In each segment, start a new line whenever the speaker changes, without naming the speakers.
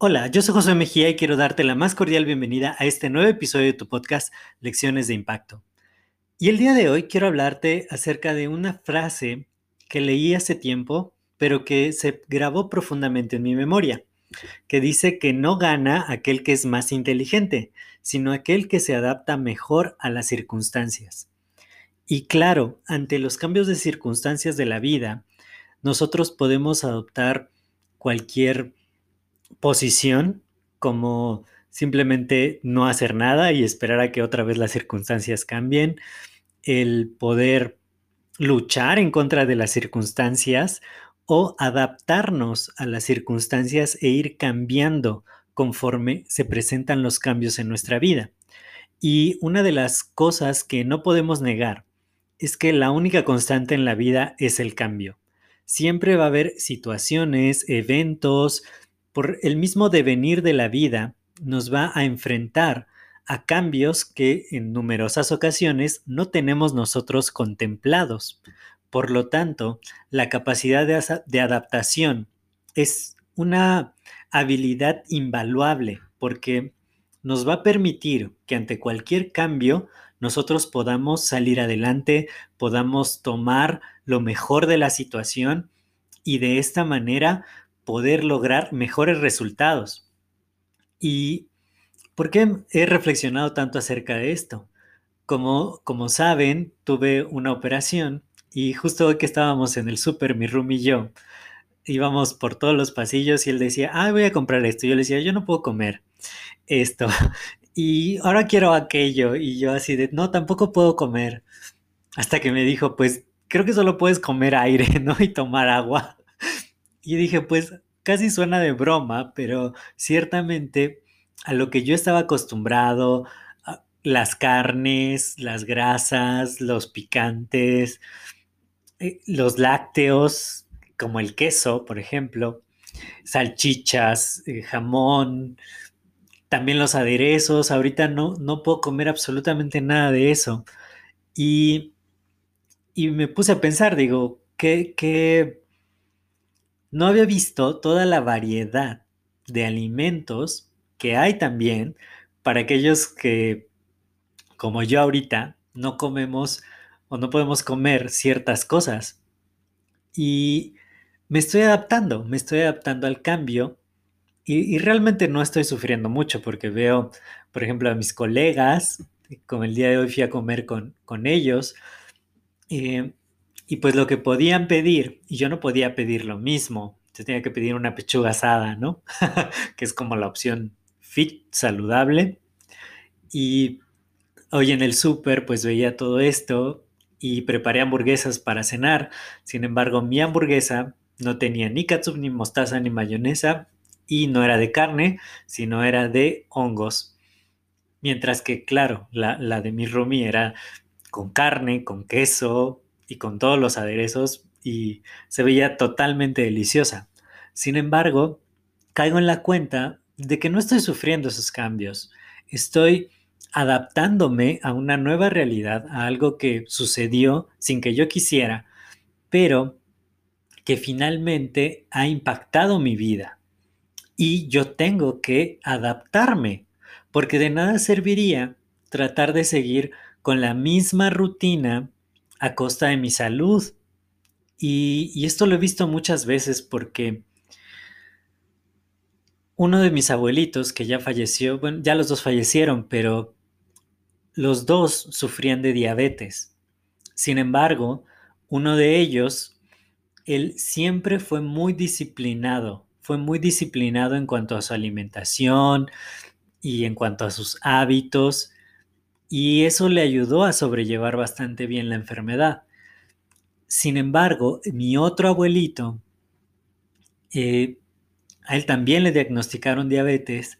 Hola, yo soy José Mejía y quiero darte la más cordial bienvenida a este nuevo episodio de tu podcast Lecciones de Impacto. Y el día de hoy quiero hablarte acerca de una frase que leí hace tiempo, pero que se grabó profundamente en mi memoria, que dice que no gana aquel que es más inteligente, sino aquel que se adapta mejor a las circunstancias. Y claro, ante los cambios de circunstancias de la vida, nosotros podemos adoptar cualquier posición como simplemente no hacer nada y esperar a que otra vez las circunstancias cambien, el poder luchar en contra de las circunstancias o adaptarnos a las circunstancias e ir cambiando conforme se presentan los cambios en nuestra vida. Y una de las cosas que no podemos negar es que la única constante en la vida es el cambio. Siempre va a haber situaciones, eventos, por el mismo devenir de la vida, nos va a enfrentar a cambios que en numerosas ocasiones no tenemos nosotros contemplados. Por lo tanto, la capacidad de, adaptación es una habilidad invaluable porque nos va a permitir que ante cualquier cambio nosotros podamos salir adelante, podamos tomar lo mejor de la situación y de esta manera poder lograr mejores resultados. ¿Y por qué he reflexionado tanto acerca de esto? Como, como saben, tuve una operación y justo hoy que estábamos en el súper, mi room y yo, íbamos por todos los pasillos y él decía, ah, voy a comprar esto. Yo le decía, yo no puedo comer esto. Y ahora quiero aquello. Y yo así de, no, tampoco puedo comer. Hasta que me dijo, pues creo que solo puedes comer aire, ¿no? Y tomar agua. Y dije, pues casi suena de broma, pero ciertamente a lo que yo estaba acostumbrado, las carnes, las grasas, los picantes, eh, los lácteos, como el queso, por ejemplo, salchichas, eh, jamón, también los aderezos. Ahorita no, no puedo comer absolutamente nada de eso. Y, y me puse a pensar, digo, ¿qué, qué, no había visto toda la variedad de alimentos que hay también para aquellos que, como yo ahorita, no comemos o no podemos comer ciertas cosas. Y me estoy adaptando, me estoy adaptando al cambio y, realmente no estoy sufriendo mucho porque veo, por ejemplo, a mis colegas, como el día de hoy fui a comer con, con ellos, eh, y pues lo que podían pedir, y yo no podía pedir lo mismo, se tenía que pedir una pechuga asada, ¿no? que es como la opción fit, saludable. Y hoy en el súper pues veía todo esto y preparé hamburguesas para cenar. Sin embargo, mi hamburguesa no tenía ni ketchup, ni mostaza, ni mayonesa y no era de carne, sino era de hongos. Mientras que, claro, la, la de mi Rumi era con carne, con queso, y con todos los aderezos y se veía totalmente deliciosa. Sin embargo, caigo en la cuenta de que no estoy sufriendo esos cambios. Estoy adaptándome a una nueva realidad, a algo que sucedió sin que yo quisiera, pero que finalmente ha impactado mi vida. Y yo tengo que adaptarme, porque de nada serviría tratar de seguir con la misma rutina a costa de mi salud. Y, esto lo he visto muchas veces porque uno de mis abuelitos que ya falleció, bueno, ya los dos fallecieron, pero los dos sufrían de diabetes. Sin embargo, uno de ellos, él siempre fue muy disciplinado, fue muy disciplinado en cuanto a su alimentación y en cuanto a sus hábitos y eso le ayudó a sobrellevar bastante bien la enfermedad. Sin embargo, mi otro abuelito, eh, a él también le diagnosticaron diabetes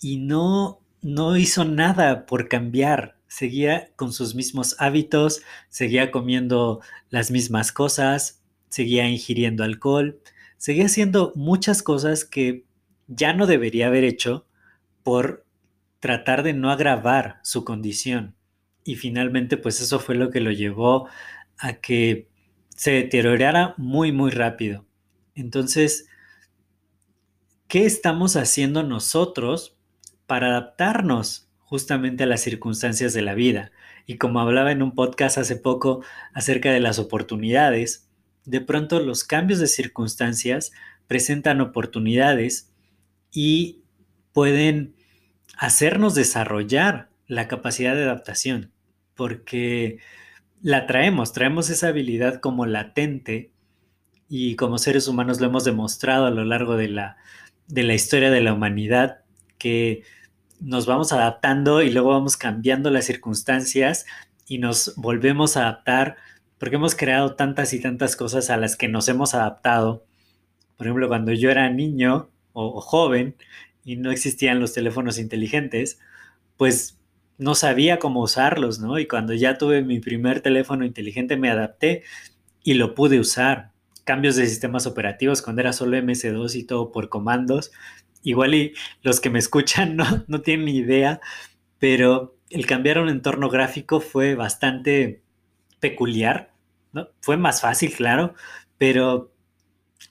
y no, no hizo nada por cambiar. Seguía con sus mismos hábitos, seguía comiendo las mismas cosas, seguía ingiriendo alcohol, seguía haciendo muchas cosas que ya no debería haber hecho por tratar de no agravar su condición. Y finalmente, pues eso fue lo que lo llevó a que se deteriorara muy, muy rápido. Entonces, ¿qué estamos haciendo nosotros para adaptarnos justamente a las circunstancias de la vida? Y como hablaba en un podcast hace poco acerca de las oportunidades, de pronto los cambios de circunstancias presentan oportunidades y pueden hacernos desarrollar la capacidad de adaptación, porque la traemos, traemos esa habilidad como latente y como seres humanos lo hemos demostrado a lo largo de la, de la historia de la humanidad, que nos vamos adaptando y luego vamos cambiando las circunstancias y nos volvemos a adaptar porque hemos creado tantas y tantas cosas a las que nos hemos adaptado. Por ejemplo, cuando yo era niño o, joven, y no existían los teléfonos inteligentes, pues no sabía cómo usarlos, ¿no? Y cuando ya tuve mi primer teléfono inteligente me adapté y lo pude usar. Cambios de sistemas operativos cuando era solo MS2 y todo por comandos. Igual y los que me escuchan no, no tienen ni idea, pero el cambiar un entorno gráfico fue bastante peculiar, ¿no? Fue más fácil, claro, pero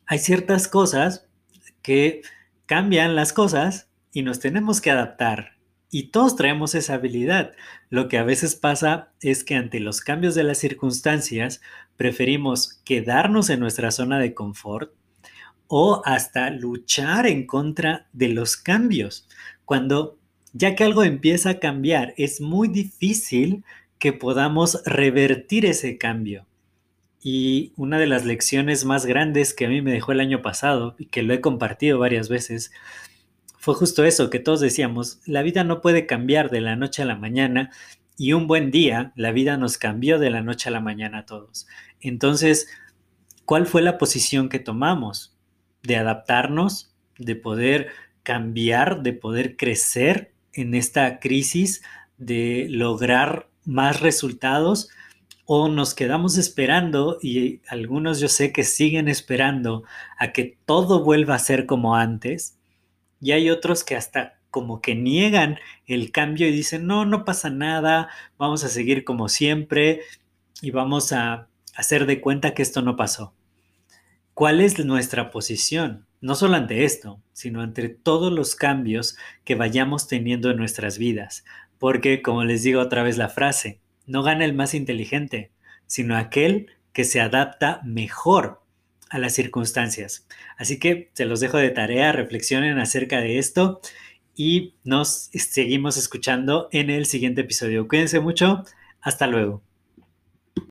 hay ciertas cosas que cambian las cosas y nos tenemos que adaptar. Y todos traemos esa habilidad. Lo que a veces pasa es que ante los cambios de las circunstancias preferimos quedarnos en nuestra zona de confort o hasta luchar en contra de los cambios. Cuando ya que algo empieza a cambiar, es muy difícil que podamos revertir ese cambio. Y una de las lecciones más grandes que a mí me dejó el año pasado y que lo he compartido varias veces fue justo eso, que todos decíamos, la vida no puede cambiar de la noche a la mañana y un buen día la vida nos cambió de la noche a la mañana a todos. Entonces, ¿cuál fue la posición que tomamos? De adaptarnos, de poder cambiar, de poder crecer en esta crisis, de lograr más resultados o nos quedamos esperando y algunos yo sé que siguen esperando a que todo vuelva a ser como antes y hay otros que hasta como que niegan el cambio y dicen, no, no pasa nada, vamos a seguir como siempre y vamos a hacer de cuenta que esto no pasó. ¿Cuál es nuestra posición? No solo ante esto, sino ante todos los cambios que vayamos teniendo en nuestras vidas. Porque, como les digo otra vez la frase, no gana el más inteligente, sino aquel que se adapta mejor a las circunstancias. Así que se los dejo de tarea, reflexionen acerca de esto y nos seguimos escuchando en el siguiente episodio. Cuídense mucho, hasta luego.